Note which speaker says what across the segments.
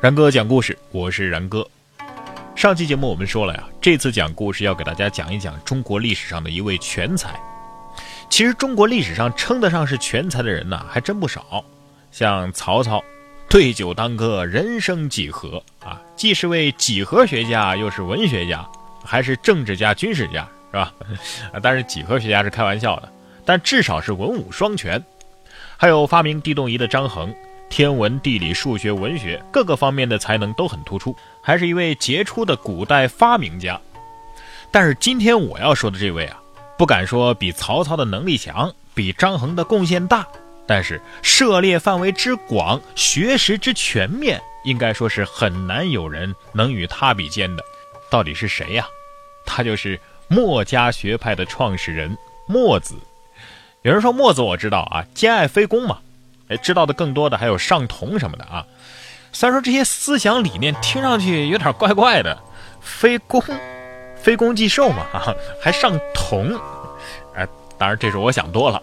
Speaker 1: 然哥讲故事，我是然哥。上期节目我们说了呀，这次讲故事要给大家讲一讲中国历史上的一位全才。其实中国历史上称得上是全才的人呢，还真不少。像曹操，对酒当歌，人生几何啊，既是位几何学家，又是文学家，还是政治家、军事家，是吧？但是几何学家是开玩笑的，但至少是文武双全。还有发明地动仪的张衡。天文、地理、数学、文学各个方面的才能都很突出，还是一位杰出的古代发明家。但是今天我要说的这位啊，不敢说比曹操的能力强，比张衡的贡献大，但是涉猎范围之广，学识之全面，应该说是很难有人能与他比肩的。到底是谁呀？他就是墨家学派的创始人墨子。有人说墨子，我知道啊，兼爱非攻嘛。哎，知道的更多的还有上同什么的啊。虽然说这些思想理念听上去有点怪怪的，非攻，非攻即受嘛啊，还上同，哎，当然这是我想多了。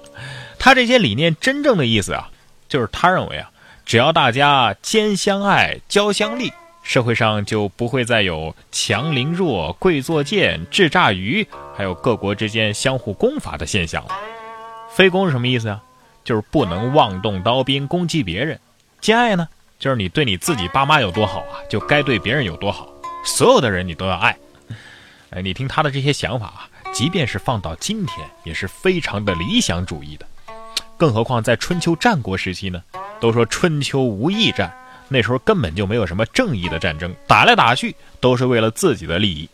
Speaker 1: 他这些理念真正的意思啊，就是他认为啊，只要大家兼相爱、交相利，社会上就不会再有强凌弱、贵作贱、智诈愚，还有各国之间相互攻伐的现象了。非攻是什么意思啊？就是不能妄动刀兵攻击别人，兼爱呢，就是你对你自己爸妈有多好啊，就该对别人有多好，所有的人你都要爱。哎，你听他的这些想法啊，即便是放到今天，也是非常的理想主义的。更何况在春秋战国时期呢，都说春秋无义战，那时候根本就没有什么正义的战争，打来打去都是为了自己的利益。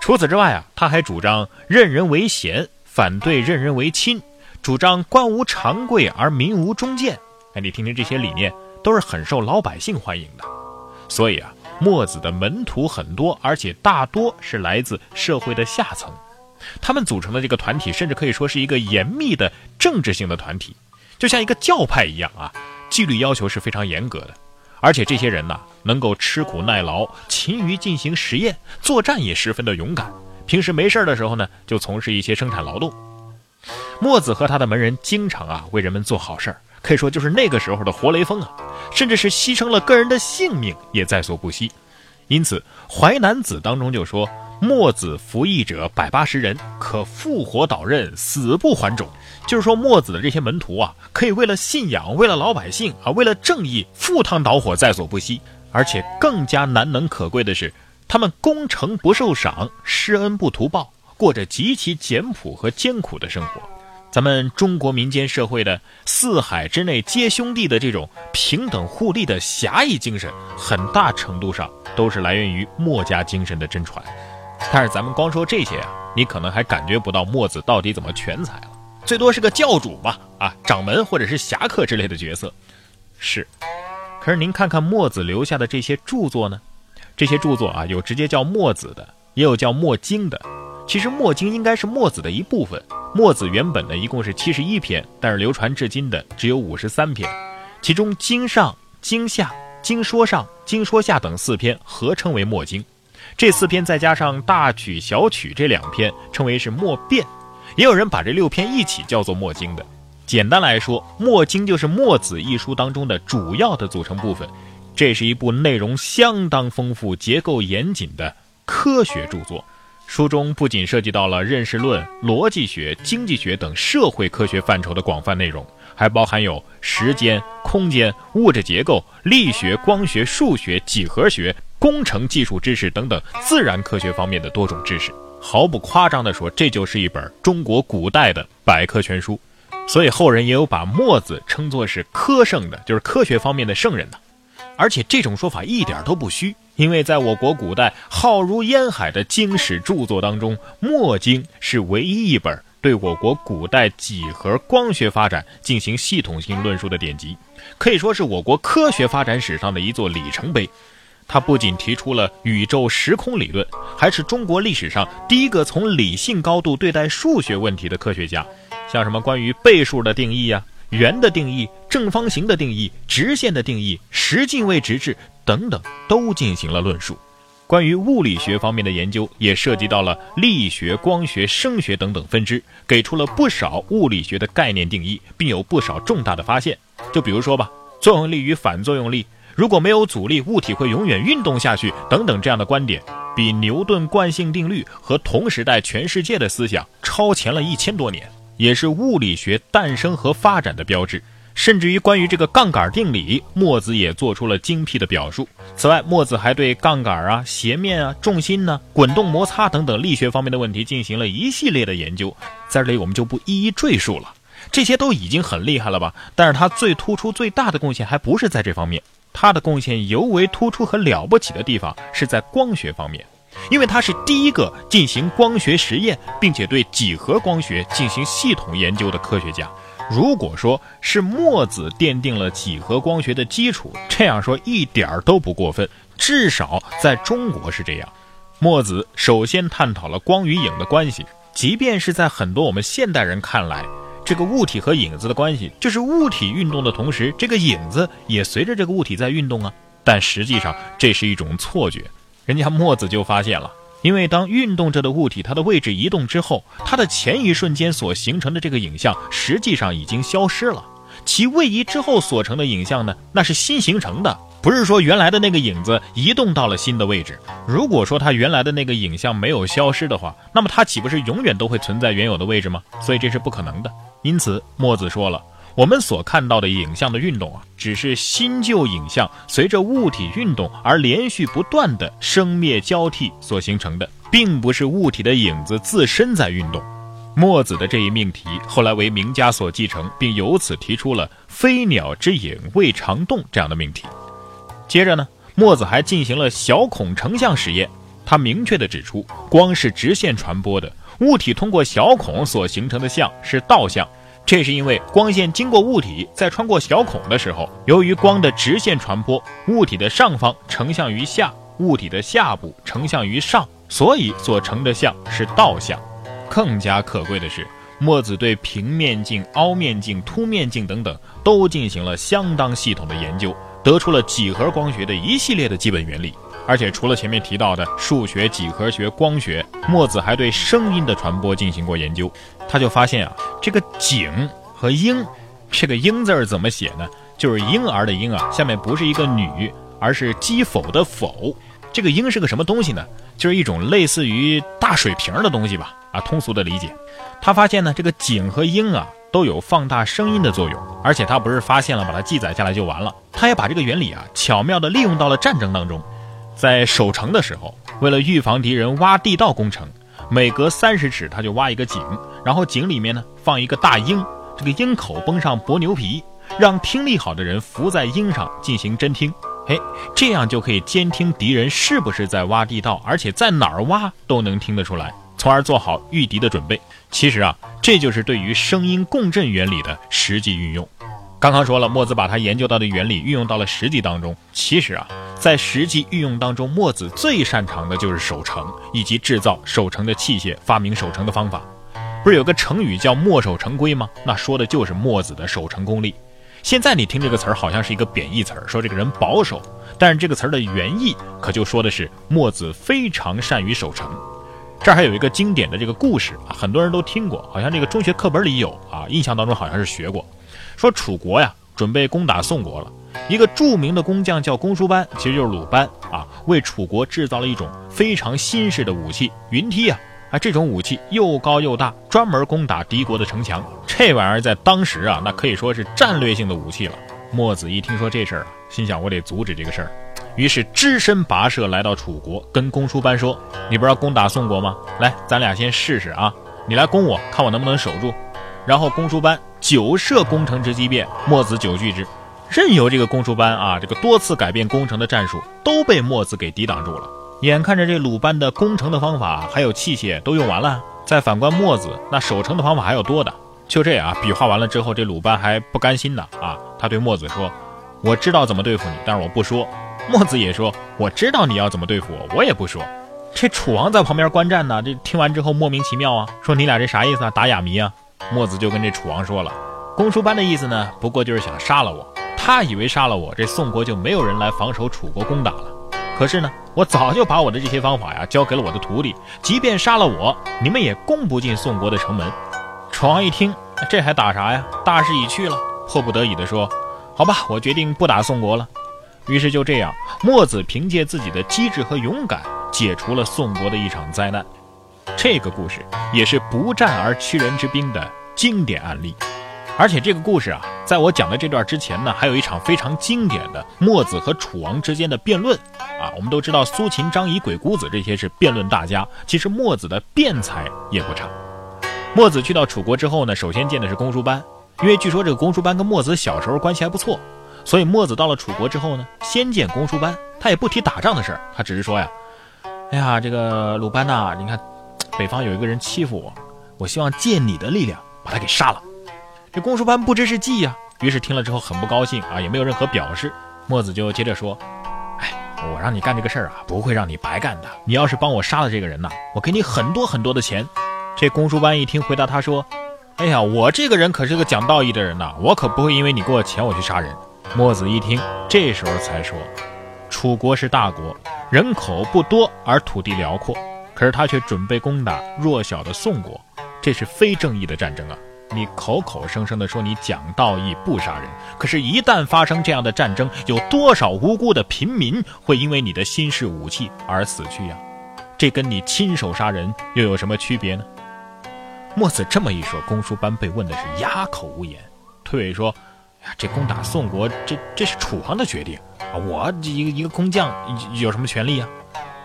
Speaker 1: 除此之外啊，他还主张任人唯贤，反对任人唯亲。主张官无常贵而民无忠谏，哎，你听听这些理念都是很受老百姓欢迎的。所以啊，墨子的门徒很多，而且大多是来自社会的下层。他们组成的这个团体，甚至可以说是一个严密的政治性的团体，就像一个教派一样啊，纪律要求是非常严格的。而且这些人呢，能够吃苦耐劳，勤于进行实验，作战也十分的勇敢。平时没事的时候呢，就从事一些生产劳动。墨子和他的门人经常啊为人们做好事儿，可以说就是那个时候的活雷锋啊，甚至是牺牲了个人的性命也在所不惜。因此，《淮南子》当中就说：“墨子服役者百八十人，可复活导刃，死不还种。”就是说，墨子的这些门徒啊，可以为了信仰，为了老百姓啊，为了正义，赴汤蹈火在所不惜。而且更加难能可贵的是，他们攻城不受赏，施恩不图报，过着极其简朴和艰苦的生活。咱们中国民间社会的四海之内皆兄弟的这种平等互利的侠义精神，很大程度上都是来源于墨家精神的真传。但是咱们光说这些啊，你可能还感觉不到墨子到底怎么全才了，最多是个教主吧，啊，掌门或者是侠客之类的角色。是，可是您看看墨子留下的这些著作呢？这些著作啊，有直接叫墨子的，也有叫墨经的。其实墨经应该是墨子的一部分。墨子原本呢一共是七十一篇，但是流传至今的只有五十三篇，其中经上、经下、经说上、经说下等四篇合称为墨经，这四篇再加上大曲、小曲这两篇称为是墨变，也有人把这六篇一起叫做墨经的。简单来说，墨经就是墨子一书当中的主要的组成部分，这是一部内容相当丰富、结构严谨的科学著作。书中不仅涉及到了认识论、逻辑学、经济学等社会科学范畴的广泛内容，还包含有时间、空间、物质结构、力学、光学、数学、几何学、工程技术知识等等自然科学方面的多种知识。毫不夸张地说，这就是一本中国古代的百科全书。所以后人也有把墨子称作是科圣的，就是科学方面的圣人呢。而且这种说法一点都不虚。因为在我国古代浩如烟海的经史著作当中，《墨经》是唯一一本对我国古代几何光学发展进行系统性论述的典籍，可以说是我国科学发展史上的一座里程碑。它不仅提出了宇宙时空理论，还是中国历史上第一个从理性高度对待数学问题的科学家。像什么关于倍数的定义呀？圆的定义、正方形的定义、直线的定义、十进位直制等等，都进行了论述。关于物理学方面的研究，也涉及到了力学、光学、声学等等分支，给出了不少物理学的概念定义，并有不少重大的发现。就比如说吧，作用力与反作用力，如果没有阻力，物体会永远运动下去，等等这样的观点，比牛顿惯性定律和同时代全世界的思想超前了一千多年，也是物理学诞生和发展的标志。甚至于关于这个杠杆定理，墨子也做出了精辟的表述。此外，墨子还对杠杆啊、斜面啊、重心呢、滚动摩擦等等力学方面的问题进行了一系列的研究，在这里我们就不一一赘述了。这些都已经很厉害了吧？但是他最突出、最大的贡献还不是在这方面，他的贡献尤为突出和了不起的地方是在光学方面，因为他是第一个进行光学实验，并且对几何光学进行系统研究的科学家。如果说是墨子奠定了几何光学的基础，这样说一点儿都不过分。至少在中国是这样。墨子首先探讨了光与影的关系，即便是在很多我们现代人看来，这个物体和影子的关系就是物体运动的同时，这个影子也随着这个物体在运动啊。但实际上这是一种错觉，人家墨子就发现了。因为当运动着的物体它的位置移动之后，它的前一瞬间所形成的这个影像实际上已经消失了，其位移之后所成的影像呢，那是新形成的，不是说原来的那个影子移动到了新的位置。如果说它原来的那个影像没有消失的话，那么它岂不是永远都会存在原有的位置吗？所以这是不可能的。因此，墨子说了。我们所看到的影像的运动啊，只是新旧影像随着物体运动而连续不断的生灭交替所形成的，并不是物体的影子自身在运动。墨子的这一命题后来为名家所继承，并由此提出了“飞鸟之影未常动”这样的命题。接着呢，墨子还进行了小孔成像实验，他明确地指出，光是直线传播的，物体通过小孔所形成的像是倒像。这是因为光线经过物体，在穿过小孔的时候，由于光的直线传播，物体的上方成像于下，物体的下部成像于上，所以所成的像是倒像。更加可贵的是，墨子对平面镜、凹面镜、凸面镜等等都进行了相当系统的研究，得出了几何光学的一系列的基本原理。而且除了前面提到的数学、几何学、光学，墨子还对声音的传播进行过研究。他就发现啊，这个景和婴，这个婴字儿怎么写呢？就是婴儿的婴啊，下面不是一个女，而是讥否的否。这个婴是个什么东西呢？就是一种类似于大水瓶的东西吧。啊，通俗的理解。他发现呢，这个景和婴啊都有放大声音的作用，而且他不是发现了把它记载下来就完了，他也把这个原理啊巧妙地利用到了战争当中。在守城的时候，为了预防敌人挖地道攻城，每隔三十尺他就挖一个井，然后井里面呢放一个大鹰，这个鹰口绷上薄牛皮，让听力好的人伏在鹰上进行侦听，嘿，这样就可以监听敌人是不是在挖地道，而且在哪儿挖都能听得出来，从而做好御敌的准备。其实啊，这就是对于声音共振原理的实际运用。刚刚说了，墨子把他研究到的原理运用到了实际当中。其实啊，在实际运用当中，墨子最擅长的就是守城以及制造守城的器械，发明守城的方法。不是有个成语叫“墨守成规”吗？那说的就是墨子的守城功力。现在你听这个词儿好像是一个贬义词儿，说这个人保守，但是这个词儿的原意可就说的是墨子非常善于守城。这儿还有一个经典的这个故事啊，很多人都听过，好像这个中学课本里有啊，印象当中好像是学过。说楚国呀，准备攻打宋国了。一个著名的工匠叫公输班，其实就是鲁班啊，为楚国制造了一种非常新式的武器——云梯啊。啊，这种武器又高又大，专门攻打敌国的城墙。这玩意儿在当时啊，那可以说是战略性的武器了。墨子一听说这事儿啊，心想我得阻止这个事儿，于是只身跋涉来到楚国，跟公输班说：“你不是要攻打宋国吗？来，咱俩先试试啊！你来攻我，看我能不能守住。”然后公输班。久设攻城之机变，墨子久拒之，任由这个公输班啊，这个多次改变攻城的战术，都被墨子给抵挡住了。眼看着这鲁班的攻城的方法还有器械都用完了，再反观墨子，那守城的方法还有多的。就这样啊比划完了之后，这鲁班还不甘心呢啊，他对墨子说：“我知道怎么对付你，但是我不说。”墨子也说：“我知道你要怎么对付我，我也不说。”这楚王在旁边观战呢，这听完之后莫名其妙啊，说：“你俩这啥意思啊？打哑谜啊？”墨子就跟这楚王说了，公输班的意思呢，不过就是想杀了我。他以为杀了我，这宋国就没有人来防守楚国攻打了。可是呢，我早就把我的这些方法呀交给了我的徒弟，即便杀了我，你们也攻不进宋国的城门。楚王一听，这还打啥呀？大势已去了，迫不得已的说：“好吧，我决定不打宋国了。”于是就这样，墨子凭借自己的机智和勇敢，解除了宋国的一场灾难。这个故事也是不战而屈人之兵的经典案例。而且这个故事啊，在我讲的这段之前呢，还有一场非常经典的墨子和楚王之间的辩论啊。我们都知道苏秦、张仪、鬼谷子这些是辩论大家，其实墨子的辩才也不差。墨子去到楚国之后呢，首先见的是公输班，因为据说这个公输班跟墨子小时候关系还不错，所以墨子到了楚国之后呢，先见公输班，他也不提打仗的事儿，他只是说呀：“哎呀，这个鲁班呐，你看北方有一个人欺负我，我希望借你的力量把他给杀了。”这公输班不知是计呀，于是听了之后很不高兴啊，也没有任何表示。墨子就接着说：“哎，我让你干这个事儿啊，不会让你白干的。你要是帮我杀了这个人呐，我给你很多很多的钱。”这公输班一听，回答他说：“哎呀，我这个人可是个讲道义的人呐，我可不会因为你给我钱我去杀人。”墨子一听，这时候才说：“楚国是大国，人口不多而土地辽阔，可是他却准备攻打弱小的宋国，这是非正义的战争啊！”你口口声声的说你讲道义不杀人，可是，一旦发生这样的战争，有多少无辜的平民会因为你的新式武器而死去呀？这跟你亲手杀人又有什么区别呢？墨子这么一说，公输班被问的是哑口无言。推诿说：“呀，这攻打宋国，这这是楚王的决定啊！我一个一个工匠有什么权利呀？”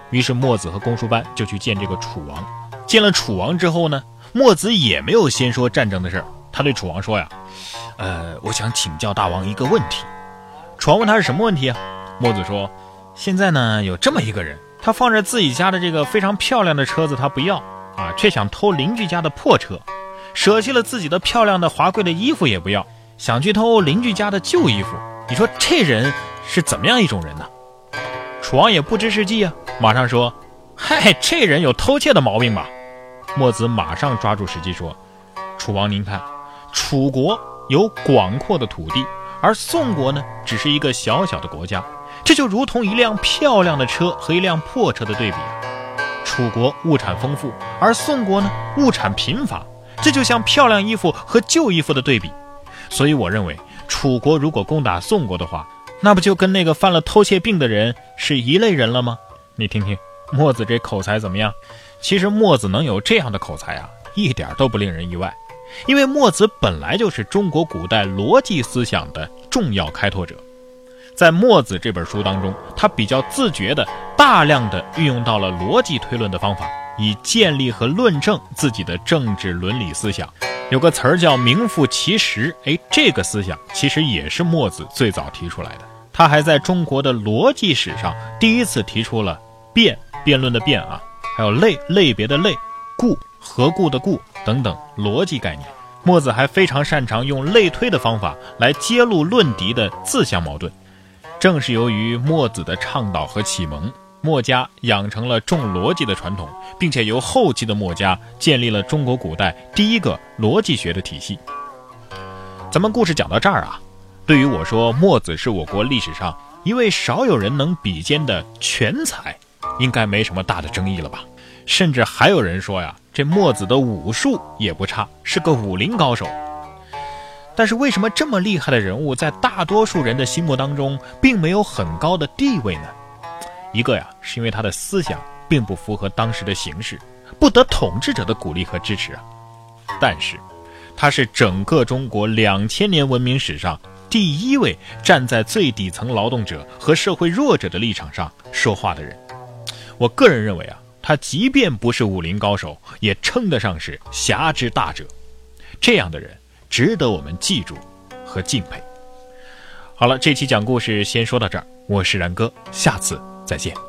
Speaker 1: 于是墨子和公输班就去见这个楚王。见了楚王之后呢？墨子也没有先说战争的事儿，他对楚王说呀：“呃，我想请教大王一个问题。”楚王问他是什么问题啊？墨子说：“现在呢，有这么一个人，他放着自己家的这个非常漂亮的车子，他不要啊，却想偷邻居家的破车，舍弃了自己的漂亮的华贵的衣服也不要，想去偷邻居家的旧衣服。你说这人是怎么样一种人呢？”楚王也不知是计啊，马上说：“嗨，这人有偷窃的毛病吧？”墨子马上抓住时机说：“楚王，您看，楚国有广阔的土地，而宋国呢，只是一个小小的国家，这就如同一辆漂亮的车和一辆破车的对比。楚国物产丰富，而宋国呢，物产贫乏，这就像漂亮衣服和旧衣服的对比。所以，我认为，楚国如果攻打宋国的话，那不就跟那个犯了偷窃病的人是一类人了吗？你听听，墨子这口才怎么样？”其实墨子能有这样的口才啊，一点都不令人意外，因为墨子本来就是中国古代逻辑思想的重要开拓者。在墨子这本书当中，他比较自觉地大量地运用到了逻辑推论的方法，以建立和论证自己的政治伦理思想。有个词儿叫名副其实，哎，这个思想其实也是墨子最早提出来的。他还在中国的逻辑史上第一次提出了辩辩论的辩啊。还有类类别的类，故何故的故等等逻辑概念。墨子还非常擅长用类推的方法来揭露论敌的自相矛盾。正是由于墨子的倡导和启蒙，墨家养成了重逻辑的传统，并且由后期的墨家建立了中国古代第一个逻辑学的体系。咱们故事讲到这儿啊，对于我说墨子是我国历史上一位少有人能比肩的全才。应该没什么大的争议了吧？甚至还有人说呀，这墨子的武术也不差，是个武林高手。但是为什么这么厉害的人物，在大多数人的心目当中，并没有很高的地位呢？一个呀，是因为他的思想并不符合当时的形势，不得统治者的鼓励和支持啊。但是，他是整个中国两千年文明史上第一位站在最底层劳动者和社会弱者的立场上说话的人。我个人认为啊，他即便不是武林高手，也称得上是侠之大者。这样的人值得我们记住和敬佩。好了，这期讲故事先说到这儿，我是然哥，下次再见。